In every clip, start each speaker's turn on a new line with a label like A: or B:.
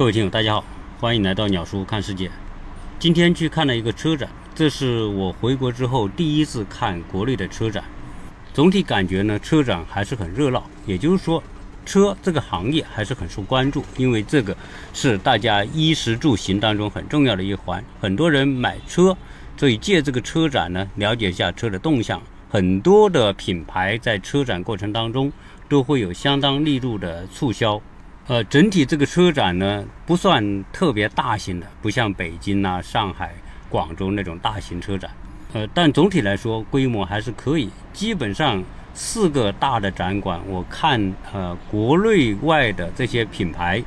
A: 各位听友，大家好，欢迎来到鸟叔看世界。今天去看了一个车展，这是我回国之后第一次看国内的车展。总体感觉呢，车展还是很热闹，也就是说，车这个行业还是很受关注，因为这个是大家衣食住行当中很重要的一环。很多人买车，所以借这个车展呢，了解一下车的动向。很多的品牌在车展过程当中都会有相当力度的促销。呃，整体这个车展呢不算特别大型的，不像北京啊、上海、广州那种大型车展。呃，但总体来说规模还是可以。基本上四个大的展馆，我看呃国内外的这些品牌，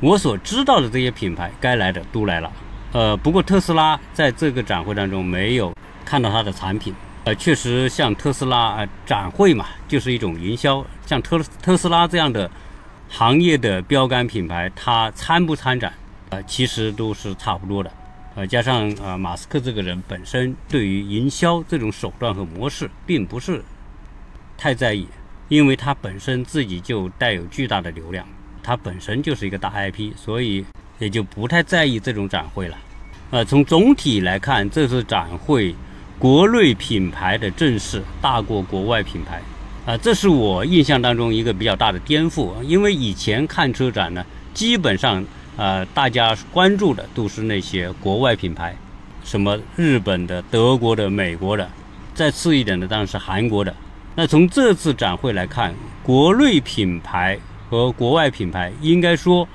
A: 我所知道的这些品牌该来的都来了。呃，不过特斯拉在这个展会当中没有看到它的产品。呃，确实像特斯拉呃展会嘛，就是一种营销，像特特斯拉这样的。行业的标杆品牌，它参不参展，呃，其实都是差不多的，呃，加上呃，马斯克这个人本身对于营销这种手段和模式，并不是太在意，因为他本身自己就带有巨大的流量，他本身就是一个大 IP，所以也就不太在意这种展会了。呃，从总体来看，这次展会国内品牌的阵势大过国外品牌。啊，这是我印象当中一个比较大的颠覆，因为以前看车展呢，基本上呃大家关注的都是那些国外品牌，什么日本的、德国的、美国的，再次一点的当然是韩国的。那从这次展会来看，国内品牌和国外品牌应该说，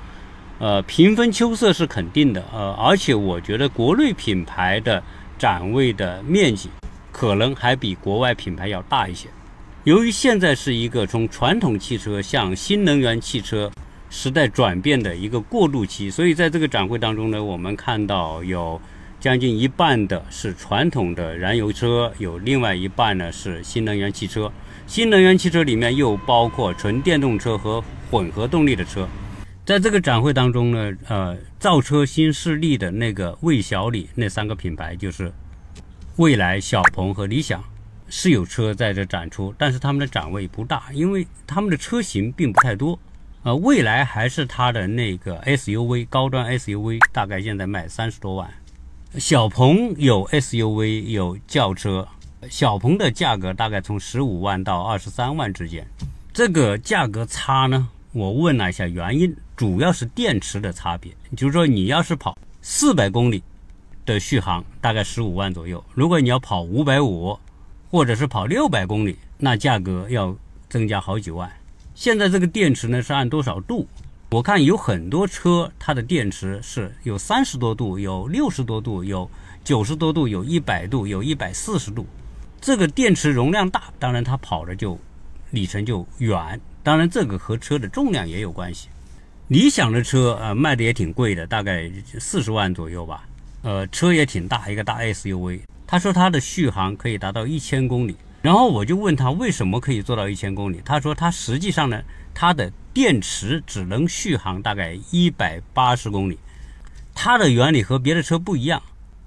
A: 呃平分秋色是肯定的，呃而且我觉得国内品牌的展位的面积可能还比国外品牌要大一些。由于现在是一个从传统汽车向新能源汽车时代转变的一个过渡期，所以在这个展会当中呢，我们看到有将近一半的是传统的燃油车，有另外一半呢是新能源汽车。新能源汽车里面又包括纯电动车和混合动力的车。在这个展会当中呢，呃，造车新势力的那个魏小李那三个品牌就是蔚来、小鹏和理想。是有车在这展出，但是他们的展位不大，因为他们的车型并不太多。呃，未来还是它的那个 SUV 高端 SUV，大概现在卖三十多万。小鹏有 SUV 有轿车，小鹏的价格大概从十五万到二十三万之间。这个价格差呢，我问了一下原因，主要是电池的差别。就是说，你要是跑四百公里的续航，大概十五万左右；如果你要跑五百五，或者是跑六百公里，那价格要增加好几万。现在这个电池呢是按多少度？我看有很多车，它的电池是有三十多度，有六十多度，有九十多度，有一百度，有一百四十度。这个电池容量大，当然它跑的就里程就远。当然这个和车的重量也有关系。理想的车呃卖的也挺贵的，大概四十万左右吧。呃，车也挺大，一个大 SUV。他说他的续航可以达到一千公里，然后我就问他为什么可以做到一千公里。他说他实际上呢，他的电池只能续航大概一百八十公里。它的原理和别的车不一样，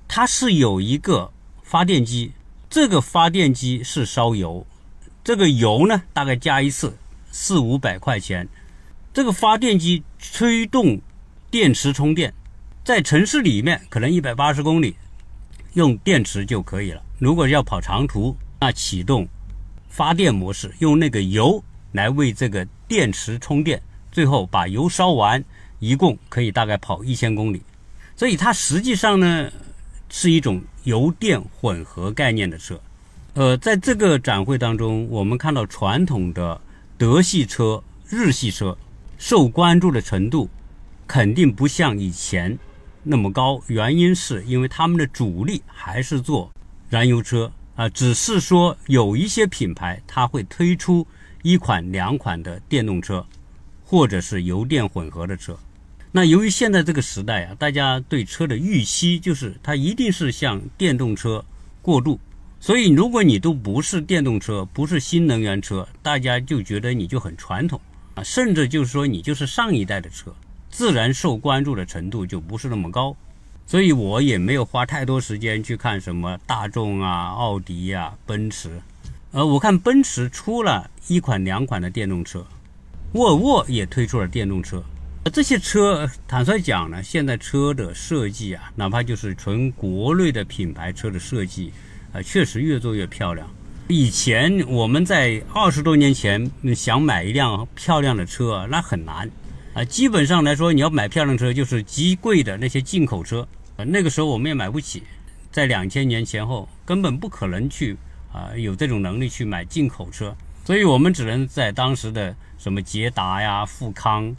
A: 它是有一个发电机，这个发电机是烧油，这个油呢大概加一次四五百块钱。这个发电机驱动电池充电，在城市里面可能一百八十公里。用电池就可以了。如果要跑长途，那启动发电模式，用那个油来为这个电池充电，最后把油烧完，一共可以大概跑一千公里。所以它实际上呢是一种油电混合概念的车。呃，在这个展会当中，我们看到传统的德系车、日系车受关注的程度肯定不像以前。那么高，原因是因为他们的主力还是做燃油车啊，只是说有一些品牌它会推出一款两款的电动车，或者是油电混合的车。那由于现在这个时代啊，大家对车的预期就是它一定是向电动车过渡，所以如果你都不是电动车，不是新能源车，大家就觉得你就很传统啊，甚至就是说你就是上一代的车。自然受关注的程度就不是那么高，所以我也没有花太多时间去看什么大众啊、奥迪呀、奔驰。呃，我看奔驰出了一款两款的电动车，沃尔沃也推出了电动车。这些车，坦率讲呢，现在车的设计啊，哪怕就是纯国内的品牌车的设计，啊，确实越做越漂亮。以前我们在二十多年前想买一辆漂亮的车，那很难啊。基本上来说，你要买漂亮车，就是极贵的那些进口车。那个时候我们也买不起，在两千年前后根本不可能去啊有这种能力去买进口车，所以我们只能在当时的什么捷达呀、富康。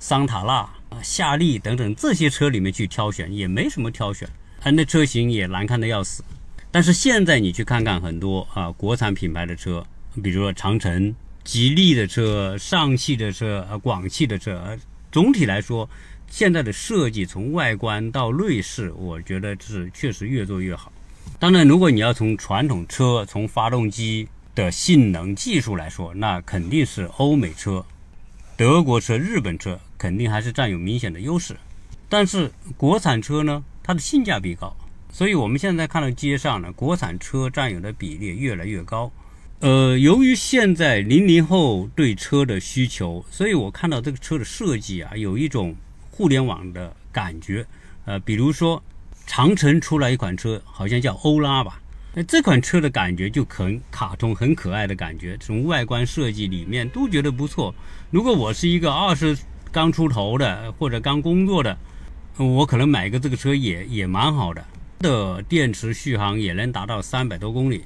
A: 桑塔纳、夏利等等这些车里面去挑选也没什么挑选，它那车型也难看的要死。但是现在你去看看很多啊国产品牌的车，比如说长城、吉利的车、上汽的车、呃广汽的车，总体来说，现在的设计从外观到内饰，我觉得是确实越做越好。当然，如果你要从传统车、从发动机的性能技术来说，那肯定是欧美车。德国车、日本车肯定还是占有明显的优势，但是国产车呢，它的性价比高，所以我们现在看到街上呢，国产车占有的比例越来越高。呃，由于现在零零后对车的需求，所以我看到这个车的设计啊，有一种互联网的感觉。呃，比如说长城出来一款车，好像叫欧拉吧。那这款车的感觉就很卡通、很可爱的感觉，从外观设计里面都觉得不错。如果我是一个二十刚出头的或者刚工作的，我可能买一个这个车也也蛮好的。的电池续航也能达到三百多公里，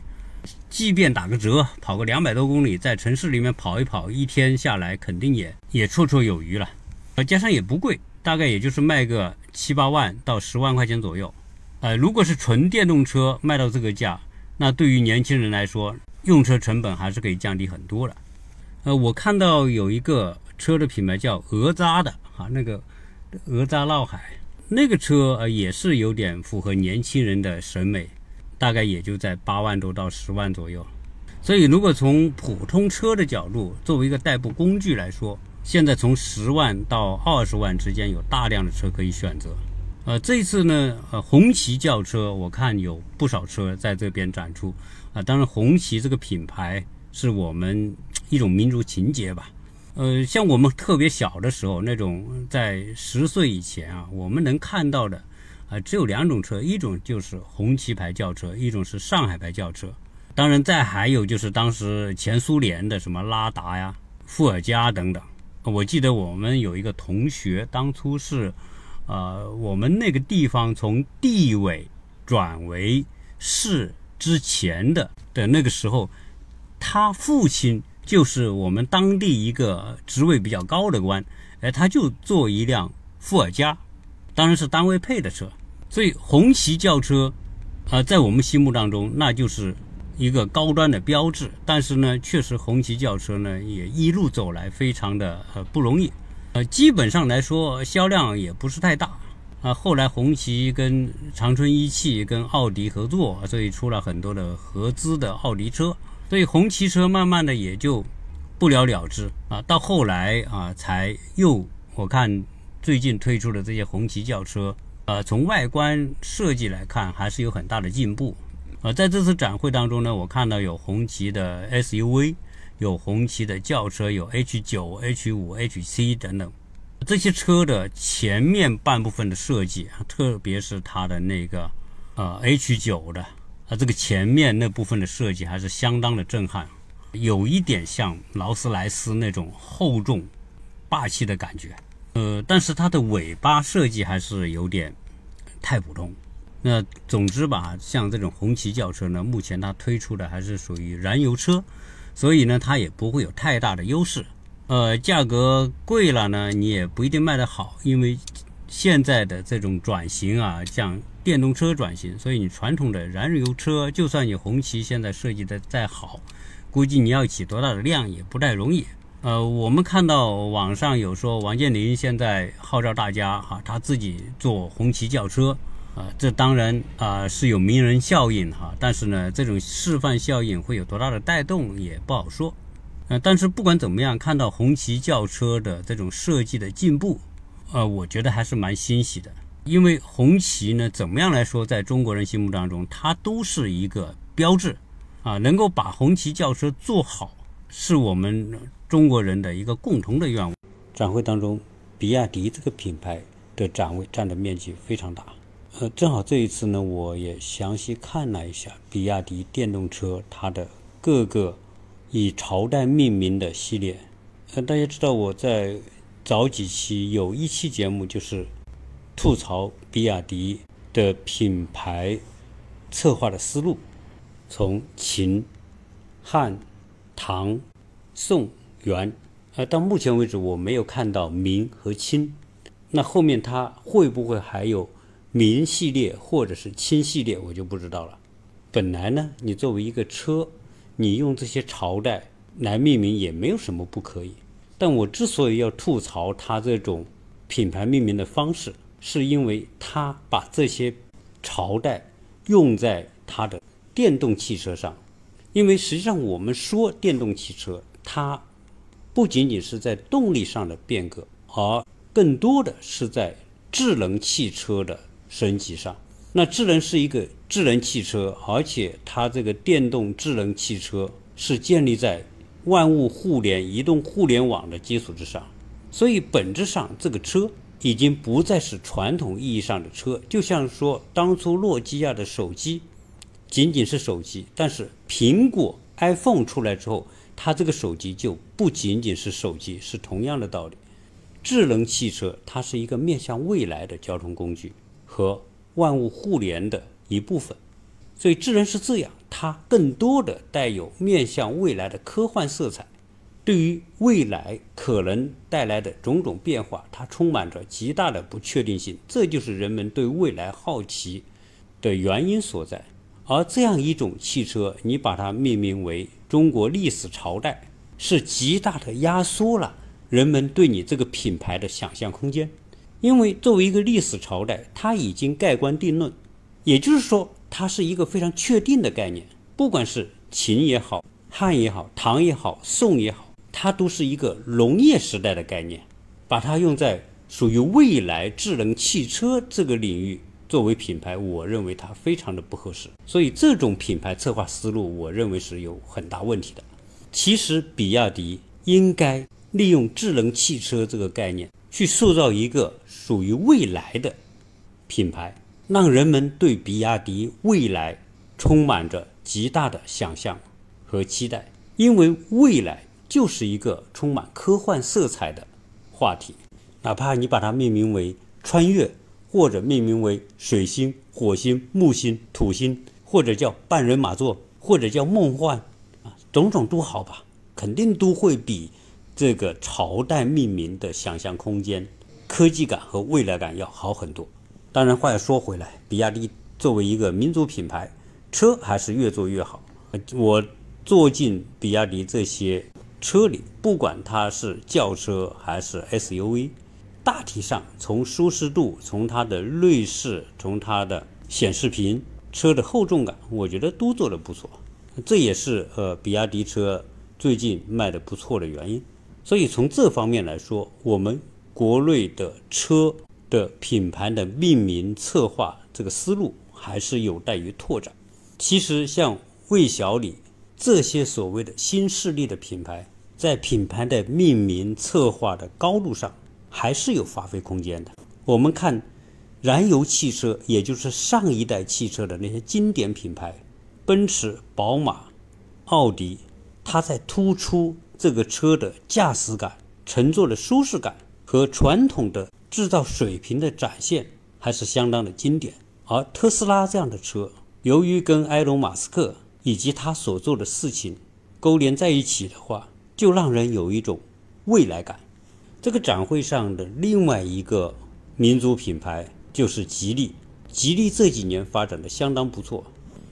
A: 即便打个折，跑个两百多公里，在城市里面跑一跑，一天下来肯定也也绰绰有余了。呃，加上也不贵，大概也就是卖个七八万到十万块钱左右。呃，如果是纯电动车卖到这个价，那对于年轻人来说，用车成本还是可以降低很多的。呃，我看到有一个车的品牌叫俄扎的，哈，那个俄扎闹海那个车呃也是有点符合年轻人的审美，大概也就在八万多到十万左右。所以，如果从普通车的角度，作为一个代步工具来说，现在从十万到二十万之间有大量的车可以选择。呃，这次呢，呃，红旗轿车，我看有不少车在这边展出啊。当然，红旗这个品牌是我们一种民族情结吧。呃，像我们特别小的时候，那种在十岁以前啊，我们能看到的啊，只有两种车，一种就是红旗牌轿车，一种是上海牌轿车。当然，再还有就是当时前苏联的什么拉达呀、伏尔加等等。我记得我们有一个同学，当初是。呃，我们那个地方从地委转为市之前的的那个时候，他父亲就是我们当地一个职位比较高的官，哎，他就坐一辆伏尔加，当然是单位配的车，所以红旗轿车，啊，在我们心目当中那就是一个高端的标志。但是呢，确实红旗轿车呢也一路走来非常的呃不容易。呃，基本上来说，销量也不是太大啊。后来红旗跟长春一汽跟奥迪合作，所以出了很多的合资的奥迪车，所以红旗车慢慢的也就不了了之啊。到后来啊，才又我看最近推出的这些红旗轿车，呃，从外观设计来看还是有很大的进步。呃，在这次展会当中呢，我看到有红旗的 SUV。有红旗的轿车，有 H 九、H 五、H C 等等，这些车的前面半部分的设计，特别是它的那个呃 H 九的啊，这个前面那部分的设计还是相当的震撼，有一点像劳斯莱斯那种厚重、霸气的感觉。呃，但是它的尾巴设计还是有点太普通。那总之吧，像这种红旗轿车呢，目前它推出的还是属于燃油车。所以呢，它也不会有太大的优势。呃，价格贵了呢，你也不一定卖得好，因为现在的这种转型啊，像电动车转型，所以你传统的燃油车，就算你红旗现在设计的再好，估计你要起多大的量也不太容易。呃，我们看到网上有说王健林现在号召大家哈，他自己做红旗轿车。啊，这当然啊是有名人效应哈，但是呢，这种示范效应会有多大的带动也不好说。呃，但是不管怎么样，看到红旗轿车的这种设计的进步，呃，我觉得还是蛮欣喜的。因为红旗呢，怎么样来说，在中国人心目当中，它都是一个标志啊，能够把红旗轿车做好，是我们中国人的一个共同的愿望。展会当中。比亚迪这个品牌的展位占的面积非常大。呃，正好这一次呢，我也详细看了一下比亚迪电动车它的各个以朝代命名的系列。呃，大家知道我在早几期有一期节目就是吐槽比亚迪的品牌策划的思路，从秦、汉、唐、宋、元，呃，到目前为止我没有看到明和清。那后面它会不会还有？明系列或者是清系列，我就不知道了。本来呢，你作为一个车，你用这些朝代来命名也没有什么不可以。但我之所以要吐槽它这种品牌命名的方式，是因为它把这些朝代用在它的电动汽车上。因为实际上我们说电动汽车，它不仅仅是在动力上的变革，而更多的是在智能汽车的。升级上，那智能是一个智能汽车，而且它这个电动智能汽车是建立在万物互联、移动互联网的基础之上，所以本质上这个车已经不再是传统意义上的车。就像说当初诺基亚的手机仅仅是手机，但是苹果 iPhone 出来之后，它这个手机就不仅仅是手机，是同样的道理。智能汽车它是一个面向未来的交通工具。和万物互联的一部分，所以智能是这样，它更多的带有面向未来的科幻色彩，对于未来可能带来的种种变化，它充满着极大的不确定性，这就是人们对未来好奇的原因所在。而这样一种汽车，你把它命名为中国历史朝代，是极大的压缩了人们对你这个品牌的想象空间。因为作为一个历史朝代，它已经盖棺定论，也就是说，它是一个非常确定的概念。不管是秦也好，汉也好，唐也好，宋也好，它都是一个农业时代的概念。把它用在属于未来智能汽车这个领域作为品牌，我认为它非常的不合适。所以，这种品牌策划思路，我认为是有很大问题的。其实，比亚迪应该利用智能汽车这个概念。去塑造一个属于未来的品牌，让人们对比亚迪未来充满着极大的想象和期待。因为未来就是一个充满科幻色彩的话题，哪怕你把它命名为穿越，或者命名为水星、火星、木星、土星，或者叫半人马座，或者叫梦幻，啊，种种都好吧，肯定都会比。这个朝代命名的想象空间、科技感和未来感要好很多。当然，话又说回来，比亚迪作为一个民族品牌，车还是越做越好。我坐进比亚迪这些车里，不管它是轿车还是 SUV，大体上从舒适度、从它的内饰、从它的显示屏、车的厚重感，我觉得都做得不错。这也是呃比亚迪车最近卖的不错的原因。所以从这方面来说，我们国内的车的品牌的命名策划这个思路还是有待于拓展。其实像魏小李这些所谓的新势力的品牌，在品牌的命名策划的高度上，还是有发挥空间的。我们看燃油汽车，也就是上一代汽车的那些经典品牌，奔驰、宝马、奥迪，它在突出。这个车的驾驶感、乘坐的舒适感和传统的制造水平的展现还是相当的经典。而特斯拉这样的车，由于跟埃隆·马斯克以及他所做的事情勾连在一起的话，就让人有一种未来感。这个展会上的另外一个民族品牌就是吉利，吉利这几年发展的相当不错。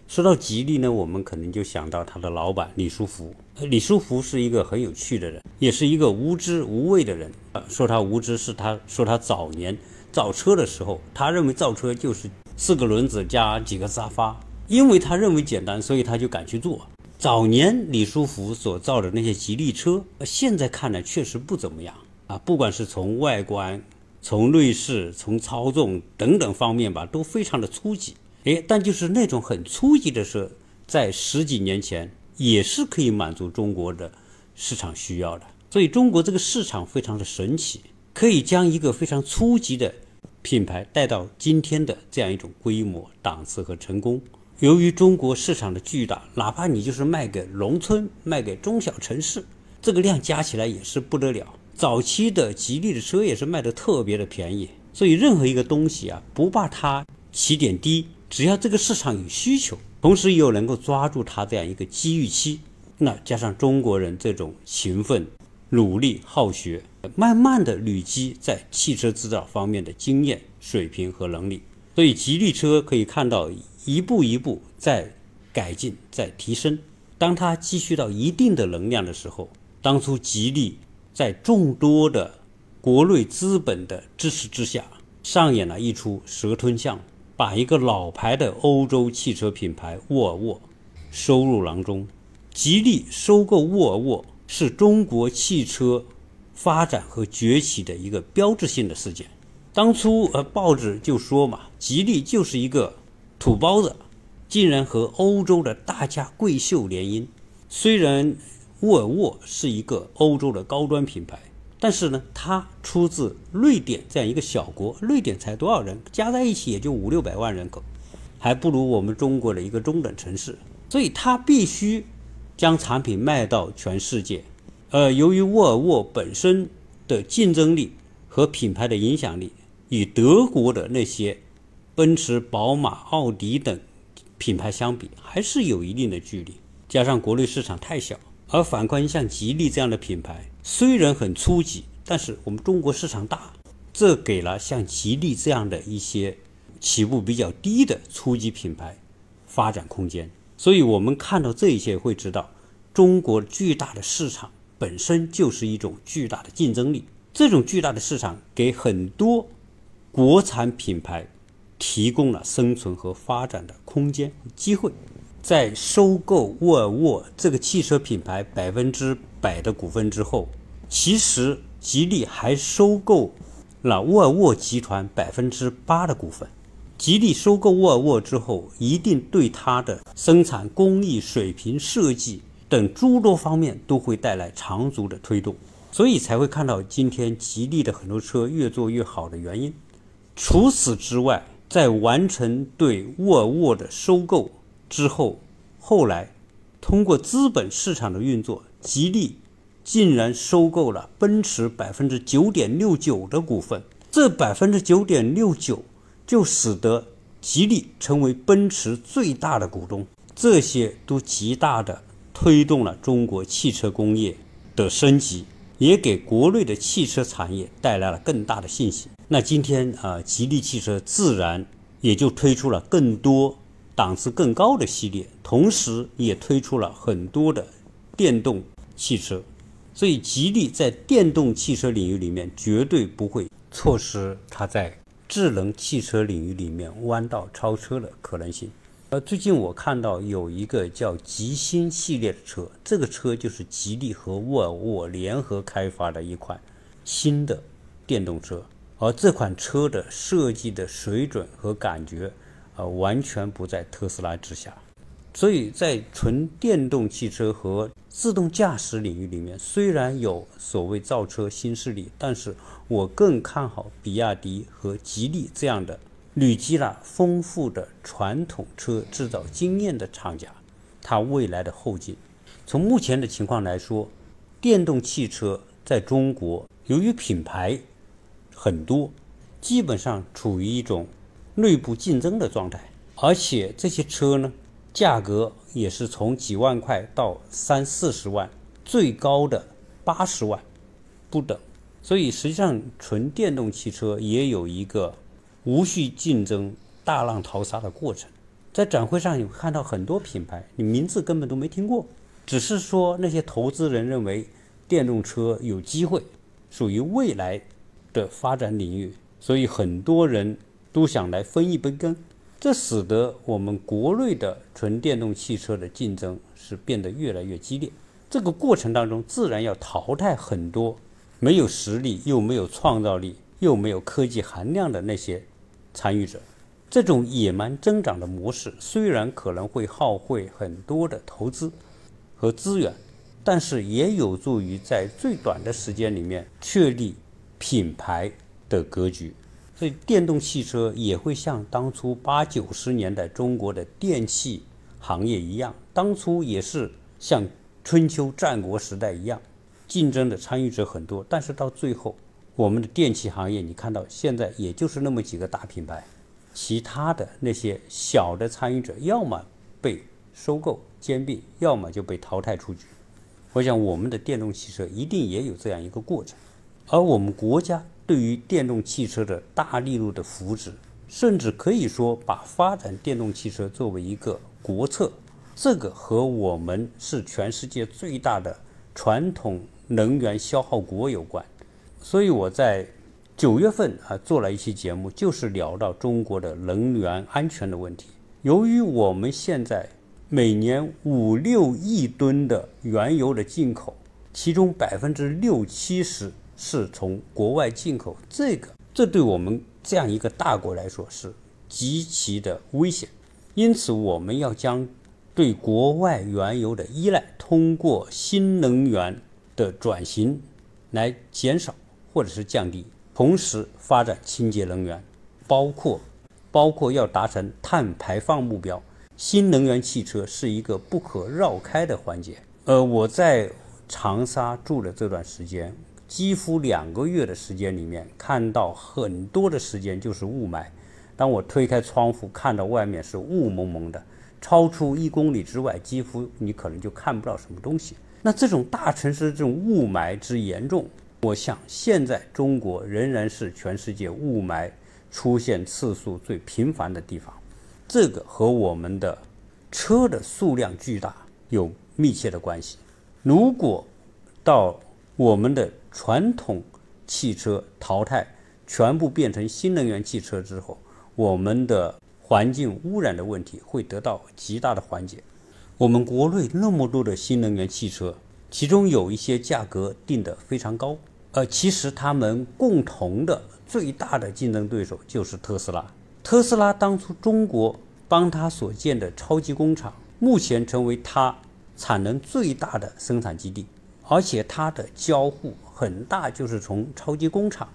A: 说到吉利呢，我们可能就想到他的老板李书福。李书福是一个很有趣的人，也是一个无知无畏的人。说他无知，是他说他早年造车的时候，他认为造车就是四个轮子加几个沙发，因为他认为简单，所以他就敢去做。早年李书福所造的那些吉利车，现在看来确实不怎么样啊，不管是从外观、从内饰、从操纵等等方面吧，都非常的初级。哎，但就是那种很初级的车，在十几年前也是可以满足中国的市场需要的。所以中国这个市场非常的神奇，可以将一个非常初级的品牌带到今天的这样一种规模、档次和成功。由于中国市场的巨大，哪怕你就是卖给农村、卖给中小城市，这个量加起来也是不得了。早期的吉利的车也是卖的特别的便宜，所以任何一个东西啊，不怕它起点低，只要这个市场有需求，同时又能够抓住它这样一个机遇期，那加上中国人这种勤奋、努力、好学，慢慢的累积在汽车制造方面的经验、水平和能力，所以吉利车可以看到。一步一步在改进，在提升。当它积蓄到一定的能量的时候，当初吉利在众多的国内资本的支持之下，上演了一出蛇吞象，把一个老牌的欧洲汽车品牌沃尔沃收入囊中。吉利收购沃尔沃是中国汽车发展和崛起的一个标志性的事件。当初呃，报纸就说嘛，吉利就是一个。土包子竟然和欧洲的大家闺秀联姻。虽然沃尔沃是一个欧洲的高端品牌，但是呢，它出自瑞典这样一个小国。瑞典才多少人？加在一起也就五六百万人口，还不如我们中国的一个中等城市。所以它必须将产品卖到全世界。呃，由于沃尔沃本身的竞争力和品牌的影响力，与德国的那些。奔驰、宝马、奥迪等品牌相比，还是有一定的距离。加上国内市场太小，而反观像吉利这样的品牌，虽然很初级，但是我们中国市场大，这给了像吉利这样的一些起步比较低的初级品牌发展空间。所以，我们看到这一切，会知道中国巨大的市场本身就是一种巨大的竞争力。这种巨大的市场给很多国产品牌。提供了生存和发展的空间和机会。在收购沃尔沃这个汽车品牌百分之百的股份之后，其实吉利还收购了沃尔沃集团百分之八的股份。吉利收购沃尔沃之后，一定对它的生产工艺水平、设计等诸多方面都会带来长足的推动，所以才会看到今天吉利的很多车越做越好的原因。除此之外，在完成对沃尔沃的收购之后，后来通过资本市场的运作，吉利竟然收购了奔驰百分之九点六九的股份。这百分之九点六九就使得吉利成为奔驰最大的股东。这些都极大的推动了中国汽车工业的升级，也给国内的汽车产业带来了更大的信心。那今天啊，吉利汽车自然也就推出了更多档次更高的系列，同时也推出了很多的电动汽车，所以吉利在电动汽车领域里面绝对不会错失它在智能汽车领域里面弯道超车的可能性。呃，最近我看到有一个叫吉星系列的车，这个车就是吉利和沃尔沃联合开发的一款新的电动车。而这款车的设计的水准和感觉，呃，完全不在特斯拉之下。所以在纯电动汽车和自动驾驶领域里面，虽然有所谓造车新势力，但是我更看好比亚迪和吉利这样的累积了丰富的传统车制造经验的厂家，它未来的后劲。从目前的情况来说，电动汽车在中国由于品牌。很多，基本上处于一种内部竞争的状态，而且这些车呢，价格也是从几万块到三四十万，最高的八十万不等。所以实际上，纯电动汽车也有一个无序竞争、大浪淘沙的过程。在展会上，你会看到很多品牌，你名字根本都没听过，只是说那些投资人认为电动车有机会，属于未来。的发展领域，所以很多人都想来分一杯羹，这使得我们国内的纯电动汽车的竞争是变得越来越激烈。这个过程当中，自然要淘汰很多没有实力、又没有创造力、又没有科技含量的那些参与者。这种野蛮增长的模式，虽然可能会耗费很多的投资和资源，但是也有助于在最短的时间里面确立。品牌的格局。所以，电动汽车也会像当初八九十年代中国的电器行业一样，当初也是像春秋战国时代一样，竞争的参与者很多。但是到最后，我们的电器行业，你看到现在也就是那么几个大品牌，其他的那些小的参与者，要么被收购兼并，要么就被淘汰出局。我想，我们的电动汽车一定也有这样一个过程，而我们国家。对于电动汽车的大力度的扶持，甚至可以说把发展电动汽车作为一个国策，这个和我们是全世界最大的传统能源消耗国有关。所以我在九月份啊做了一期节目，就是聊到中国的能源安全的问题。由于我们现在每年五六亿吨的原油的进口，其中百分之六七十。是从国外进口，这个这对我们这样一个大国来说是极其的危险，因此我们要将对国外原油的依赖通过新能源的转型来减少或者是降低，同时发展清洁能源，包括包括要达成碳排放目标，新能源汽车是一个不可绕开的环节。呃，我在长沙住的这段时间。几乎两个月的时间里面，看到很多的时间就是雾霾。当我推开窗户，看到外面是雾蒙蒙的，超出一公里之外，几乎你可能就看不到什么东西。那这种大城市的这种雾霾之严重，我想现在中国仍然是全世界雾霾出现次数最频繁的地方。这个和我们的车的数量巨大有密切的关系。如果到我们的传统汽车淘汰，全部变成新能源汽车之后，我们的环境污染的问题会得到极大的缓解。我们国内那么多的新能源汽车，其中有一些价格定得非常高，呃，其实他们共同的最大的竞争对手就是特斯拉。特斯拉当初中国帮他所建的超级工厂，目前成为它产能最大的生产基地，而且它的交互。很大就是从超级工厂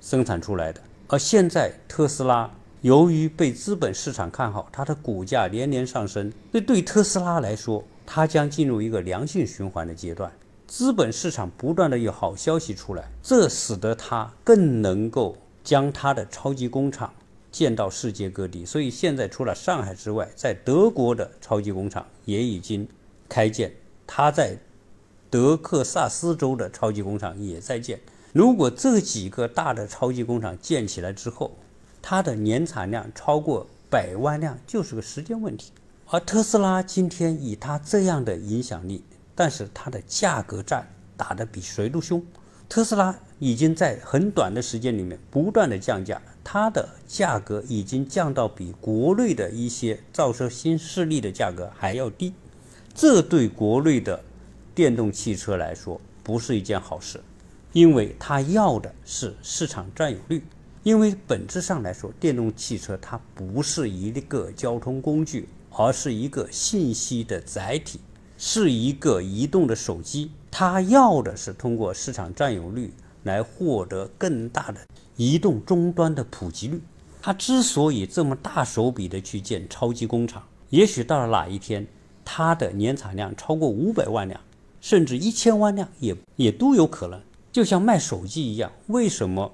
A: 生产出来的，而现在特斯拉由于被资本市场看好，它的股价连年上升。这对特斯拉来说，它将进入一个良性循环的阶段。资本市场不断的有好消息出来，这使得它更能够将它的超级工厂建到世界各地。所以现在除了上海之外，在德国的超级工厂也已经开建。它在。德克萨斯州的超级工厂也在建。如果这几个大的超级工厂建起来之后，它的年产量超过百万辆就是个时间问题。而特斯拉今天以它这样的影响力，但是它的价格战打得比谁都凶。特斯拉已经在很短的时间里面不断的降价，它的价格已经降到比国内的一些造车新势力的价格还要低。这对国内的电动汽车来说不是一件好事，因为它要的是市场占有率。因为本质上来说，电动汽车它不是一个交通工具，而是一个信息的载体，是一个移动的手机。它要的是通过市场占有率来获得更大的移动终端的普及率。它之所以这么大手笔的去建超级工厂，也许到了哪一天，它的年产量超过五百万辆。甚至一千万辆也也都有可能，就像卖手机一样。为什么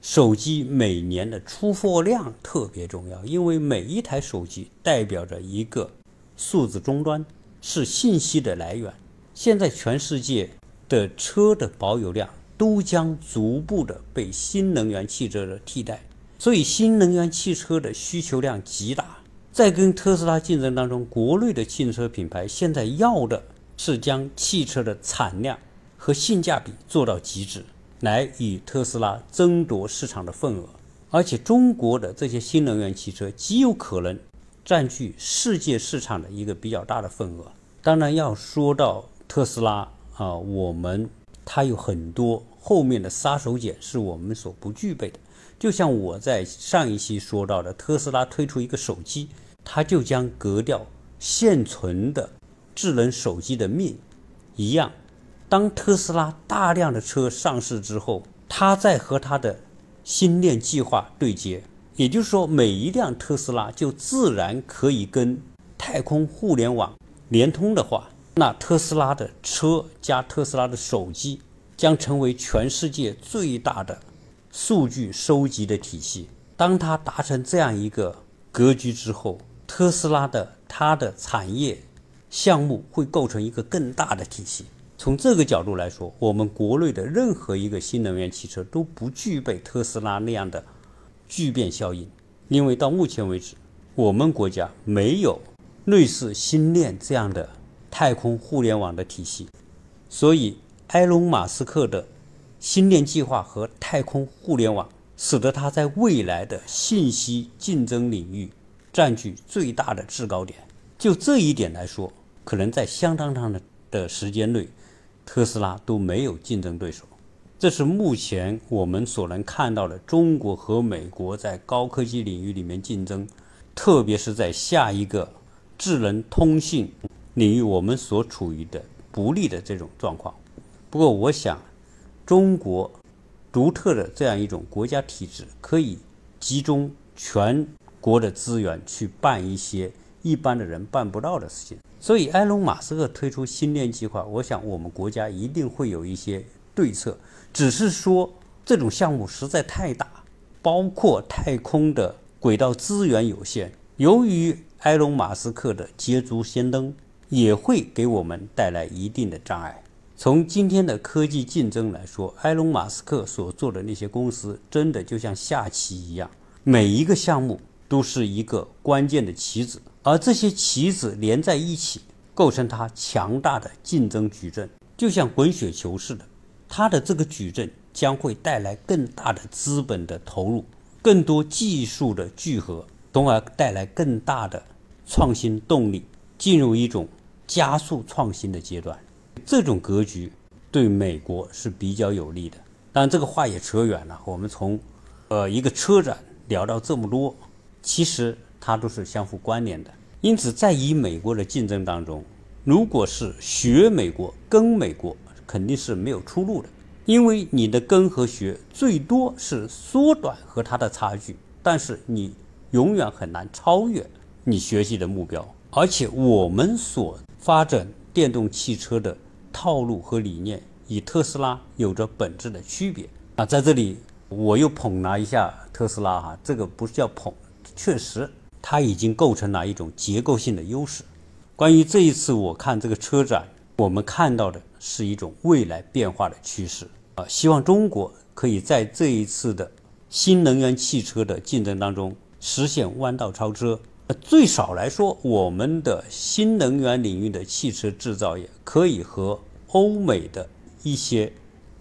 A: 手机每年的出货量特别重要？因为每一台手机代表着一个数字终端，是信息的来源。现在全世界的车的保有量都将逐步的被新能源汽车的替代，所以新能源汽车的需求量极大。在跟特斯拉竞争当中，国内的汽车品牌现在要的。是将汽车的产量和性价比做到极致，来与特斯拉争夺市场的份额。而且，中国的这些新能源汽车极有可能占据世界市场的一个比较大的份额。当然，要说到特斯拉啊，我们它有很多后面的杀手锏是我们所不具备的。就像我在上一期说到的，特斯拉推出一个手机，它就将格掉现存的。智能手机的命一样，当特斯拉大量的车上市之后，它在和它的星链计划对接，也就是说，每一辆特斯拉就自然可以跟太空互联网连通的话，那特斯拉的车加特斯拉的手机将成为全世界最大的数据收集的体系。当它达成这样一个格局之后，特斯拉的它的产业项目会构成一个更大的体系。从这个角度来说，我们国内的任何一个新能源汽车都不具备特斯拉那样的聚变效应，因为到目前为止，我们国家没有类似星链这样的太空互联网的体系，所以埃隆·马斯克的星链计划和太空互联网。使得它在未来的信息竞争领域占据最大的制高点。就这一点来说，可能在相当长的的时间内，特斯拉都没有竞争对手。这是目前我们所能看到的中国和美国在高科技领域里面竞争，特别是在下一个智能通信领域，我们所处于的不利的这种状况。不过，我想中国。独特的这样一种国家体制，可以集中全国的资源去办一些一般的人办不到的事情。所以，埃隆·马斯克推出星链计划，我想我们国家一定会有一些对策。只是说，这种项目实在太大，包括太空的轨道资源有限。由于埃隆·马斯克的捷足先登，也会给我们带来一定的障碍。从今天的科技竞争来说，埃隆·马斯克所做的那些公司，真的就像下棋一样，每一个项目都是一个关键的棋子，而这些棋子连在一起，构成它强大的竞争矩阵，就像滚雪球似的。它的这个矩阵将会带来更大的资本的投入，更多技术的聚合，从而带来更大的创新动力，进入一种加速创新的阶段。这种格局对美国是比较有利的，当然这个话也扯远了。我们从呃一个车展聊到这么多，其实它都是相互关联的。因此，在与美国的竞争当中，如果是学美国、跟美国，肯定是没有出路的。因为你的跟和学最多是缩短和它的差距，但是你永远很难超越你学习的目标。而且我们所发展电动汽车的。套路和理念与特斯拉有着本质的区别啊！在这里我又捧了一下特斯拉哈，这个不是叫捧，确实它已经构成了一种结构性的优势。关于这一次我看这个车展，我们看到的是一种未来变化的趋势啊！希望中国可以在这一次的新能源汽车的竞争当中实现弯道超车。最少来说，我们的新能源领域的汽车制造业可以和欧美的一些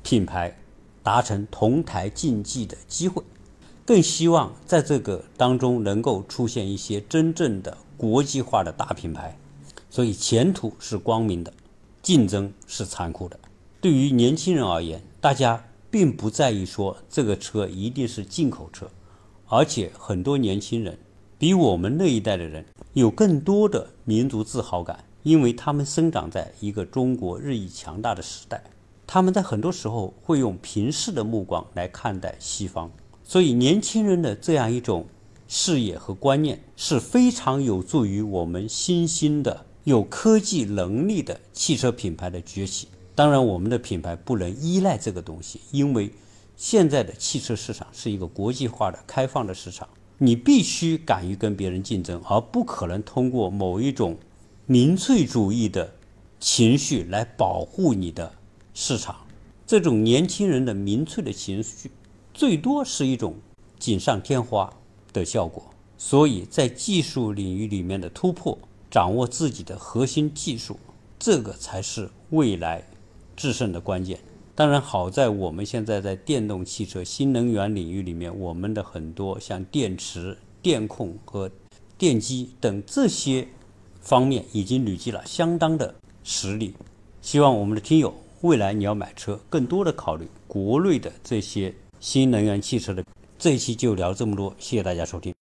A: 品牌达成同台竞技的机会。更希望在这个当中能够出现一些真正的国际化的大品牌。所以前途是光明的，竞争是残酷的。对于年轻人而言，大家并不在意说这个车一定是进口车，而且很多年轻人。比我们那一代的人有更多的民族自豪感，因为他们生长在一个中国日益强大的时代。他们在很多时候会用平视的目光来看待西方，所以年轻人的这样一种视野和观念是非常有助于我们新兴的有科技能力的汽车品牌的崛起。当然，我们的品牌不能依赖这个东西，因为现在的汽车市场是一个国际化的开放的市场。你必须敢于跟别人竞争，而不可能通过某一种民粹主义的情绪来保护你的市场。这种年轻人的民粹的情绪，最多是一种锦上添花的效果。所以在技术领域里面的突破，掌握自己的核心技术，这个才是未来制胜的关键。当然，好在我们现在在电动汽车、新能源领域里面，我们的很多像电池、电控和电机等这些方面已经累积了相当的实力。希望我们的听友未来你要买车，更多的考虑国内的这些新能源汽车的。这一期就聊这么多，谢谢大家收听。